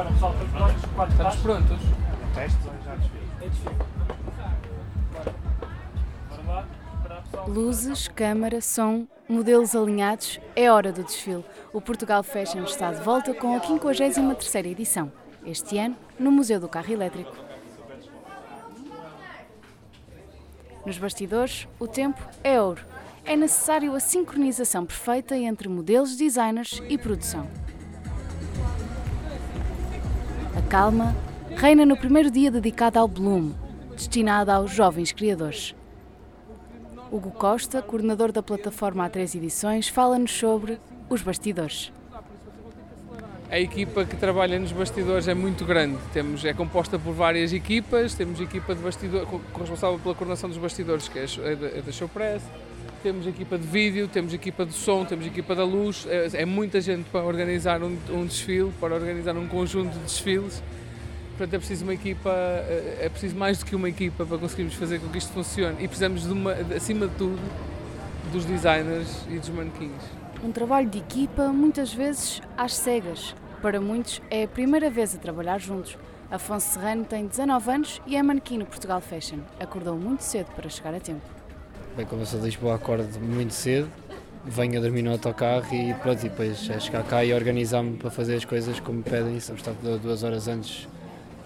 Agora pessoal, estamos prontos? Quatro Estamos prontos. Testes ou já desfile? É desfile. Bora. Bora lá. Esperar pessoal. Luzes, câmara, som, modelos alinhados, é hora do desfile. O Portugal Fashion está de volta com a 53ª edição, este ano no Museu do Carro Elétrico. Nos bastidores, o tempo é ouro. É necessário a sincronização perfeita entre modelos, designers e produção. Calma reina no primeiro dia dedicado ao Bloom, destinado aos jovens criadores. Hugo Costa, coordenador da plataforma há três edições, fala-nos sobre os bastidores. A equipa que trabalha nos bastidores é muito grande. Temos, é composta por várias equipas. Temos equipa de bastidor, responsável pela coordenação dos bastidores, que é é da, é da Showpress. Temos equipa de vídeo, temos equipa de som, temos equipa da luz. É, é muita gente para organizar um, um desfile, para organizar um conjunto de desfiles. Portanto, é preciso uma equipa, é é preciso mais do que uma equipa para conseguirmos fazer com que isto funcione. E precisamos, de uma, acima de tudo, dos designers e dos manequins. Um trabalho de equipa, muitas vezes às cegas. Para muitos, é a primeira vez a trabalhar juntos. Afonso Serrano tem 19 anos e é manequim no Portugal Fashion. Acordou muito cedo para chegar a tempo. Bem, como eu sou de Lisboa, acordo muito cedo, venho a dormir no autocarro e pronto, e depois é chegar cá e organizar-me para fazer as coisas como me pedem. Estamos estar duas horas antes,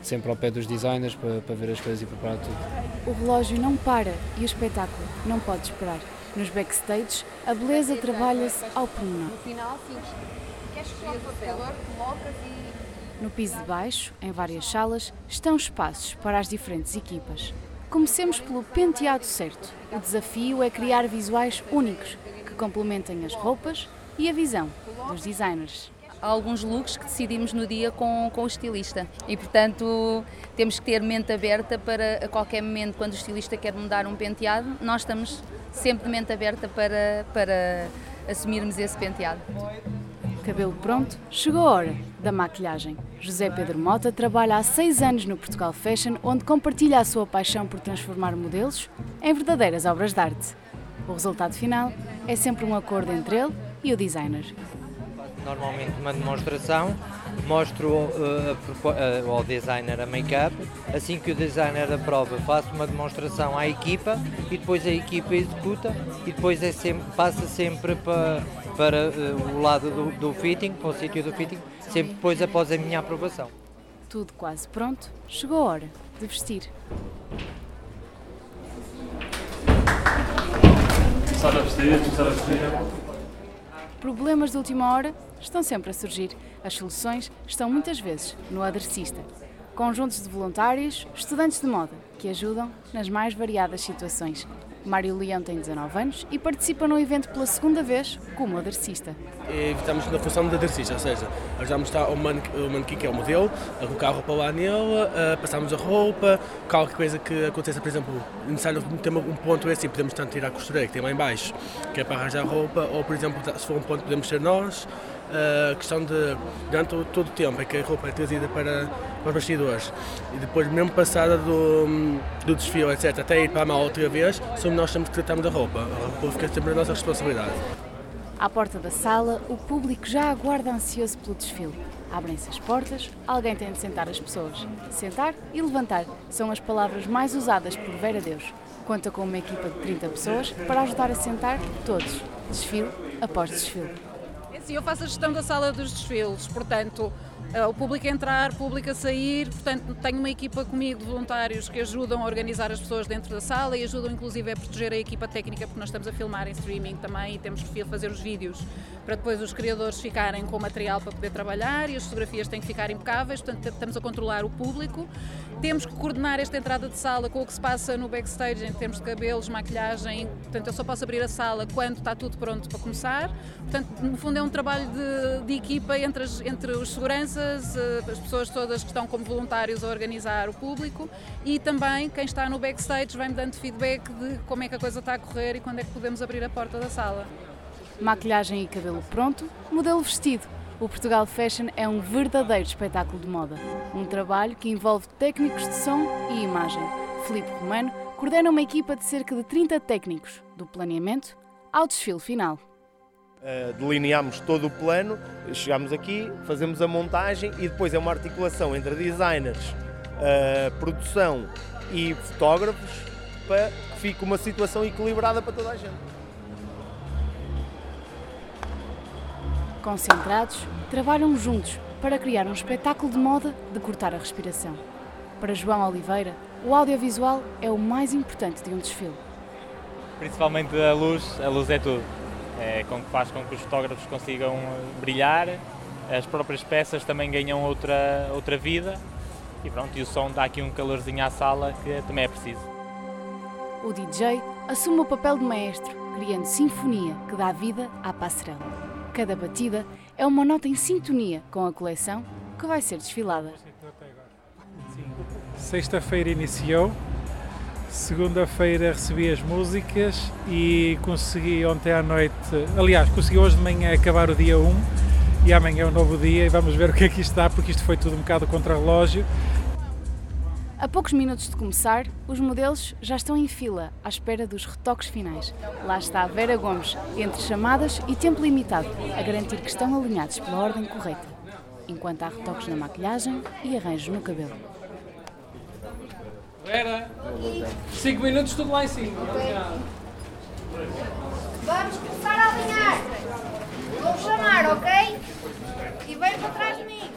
sempre ao pé dos designers, para, para ver as coisas e preparar tudo. O relógio não para e o espetáculo não pode esperar. Nos backstage, a beleza trabalha-se ao pormenor. No final, sim. Queres que coloque o secador, colocas e. No piso de baixo, em várias salas, estão espaços para as diferentes equipas. Comecemos pelo penteado certo. O desafio é criar visuais únicos que complementem as roupas e a visão dos designers. Alguns looks que decidimos no dia com, com o estilista e, portanto, temos que ter mente aberta para a qualquer momento, quando o estilista quer mudar um penteado, nós estamos sempre de mente aberta para, para assumirmos esse penteado. Cabelo pronto, chegou a hora da maquilhagem. José Pedro Mota trabalha há seis anos no Portugal Fashion, onde compartilha a sua paixão por transformar modelos em verdadeiras obras de arte. O resultado final é sempre um acordo entre ele e o designer. Normalmente uma demonstração, mostro uh, uh, ao designer a make-up, assim que o designer aprova faço uma demonstração à equipa e depois a equipa executa e depois é sempre, passa sempre para, para uh, o lado do, do fitting, para o sítio do fitting, sempre depois após a minha aprovação. Tudo quase pronto, chegou a hora de vestir. Começar a vestir, começar a vestir. Problemas de última hora estão sempre a surgir. As soluções estão muitas vezes no aderecista. Conjuntos de voluntários, estudantes de moda, que ajudam nas mais variadas situações. Mário Leão tem 19 anos e participa no evento pela segunda vez como aderecista. E estamos na função de aderecista, ou seja, ajudamos a o manequim, que é o modelo, a colocar a roupa lá nele, a passarmos a roupa, qualquer coisa que aconteça, por exemplo, necessário ter um ponto assim, podemos tanto ir à costureira que tem lá em baixo, que é para arranjar a roupa, ou por exemplo, se for um ponto podemos ser nós, a questão de, durante todo o tempo é que a roupa é trazida para, para os bastidores e depois mesmo passada do, do desfile, etc, até ir para a mala outra vez, somos nós temos que tratarmos da roupa, a roupa fica sempre a nossa responsabilidade. À porta da sala, o público já aguarda ansioso pelo desfile. Abrem-se as portas, alguém tem de sentar as pessoas. Sentar e levantar são as palavras mais usadas por Vera Deus. Conta com uma equipa de 30 pessoas para ajudar a sentar todos, desfile após desfile. Assim, eu faço a gestão da sala dos desfiles, portanto, eh, o público a entrar, o público a sair, portanto, tenho uma equipa comigo de voluntários que ajudam a organizar as pessoas dentro da sala e ajudam inclusive a proteger a equipa técnica, porque nós estamos a filmar em streaming também e temos que fazer os vídeos para depois os criadores ficarem com material para poder trabalhar e as fotografias têm que ficar impecáveis, portanto, estamos a controlar o público. Temos que coordenar esta entrada de sala com o que se passa no backstage em termos de cabelos, maquilhagem, portanto, eu só posso abrir a sala quando está tudo pronto para começar. Portanto, no fundo, é um trabalho de, de equipa entre, as- entre os seguranças, eh, as pessoas todas que estão como voluntários a organizar o público e também quem está no backstage vai-me dando feedback de como é que a coisa está a correr e quando é que podemos abrir a porta da sala. Maquilhagem e cabelo pronto, modelo vestido. O Portugal Fashion é um verdadeiro espetáculo de moda. Um trabalho que envolve técnicos de som e imagem. Filipe Romano coordena uma equipa de cerca de 30 técnicos, do planeamento ao desfile final. Uh, delineamos todo o plano, chegamos aqui, fazemos a montagem e depois é uma articulação entre designers, uh, produção e fotógrafos para que fique uma situação equilibrada para toda a gente. Concentrados, trabalham juntos para criar um espetáculo de moda de cortar a respiração. Para João Oliveira, o audiovisual é o mais importante de um desfile. Principalmente a luz, a luz é tudo é, com que faz com que os fotógrafos consigam brilhar, as próprias peças também ganham outra, outra vida e pronto, e o som dá aqui um calorzinho à sala que também é preciso. O DJ assume o papel de maestro, criando sinfonia que dá vida à passarela. Cada batida é uma nota em sintonia com a coleção que vai ser desfilada. Sexta-feira iniciou, Segunda-feira recebi as músicas e consegui ontem à noite, aliás, consegui hoje de manhã acabar o dia 1 e amanhã é um novo dia e vamos ver o que é que isto dá, porque isto foi tudo um bocado contra relógio. A poucos minutos de começar, os modelos já estão em fila à espera dos retoques finais. Lá está a Vera Gomes, entre chamadas e tempo limitado, a garantir que estão alinhados pela ordem correta, enquanto há retoques na maquilhagem e arranjos no cabelo. Vera, 5 minutos tudo lá em cima. Obrigado. Vamos começar a alinhar. Vou chamar, ok? E vem para trás de mim.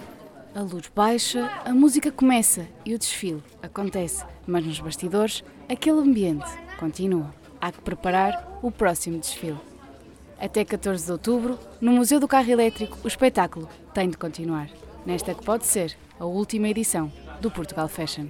A luz baixa, a música começa e o desfile acontece, mas nos bastidores aquele ambiente continua. Há que preparar o próximo desfile. Até 14 de outubro, no Museu do Carro Elétrico, o espetáculo tem de continuar. Nesta que pode ser a última edição do Portugal Fashion.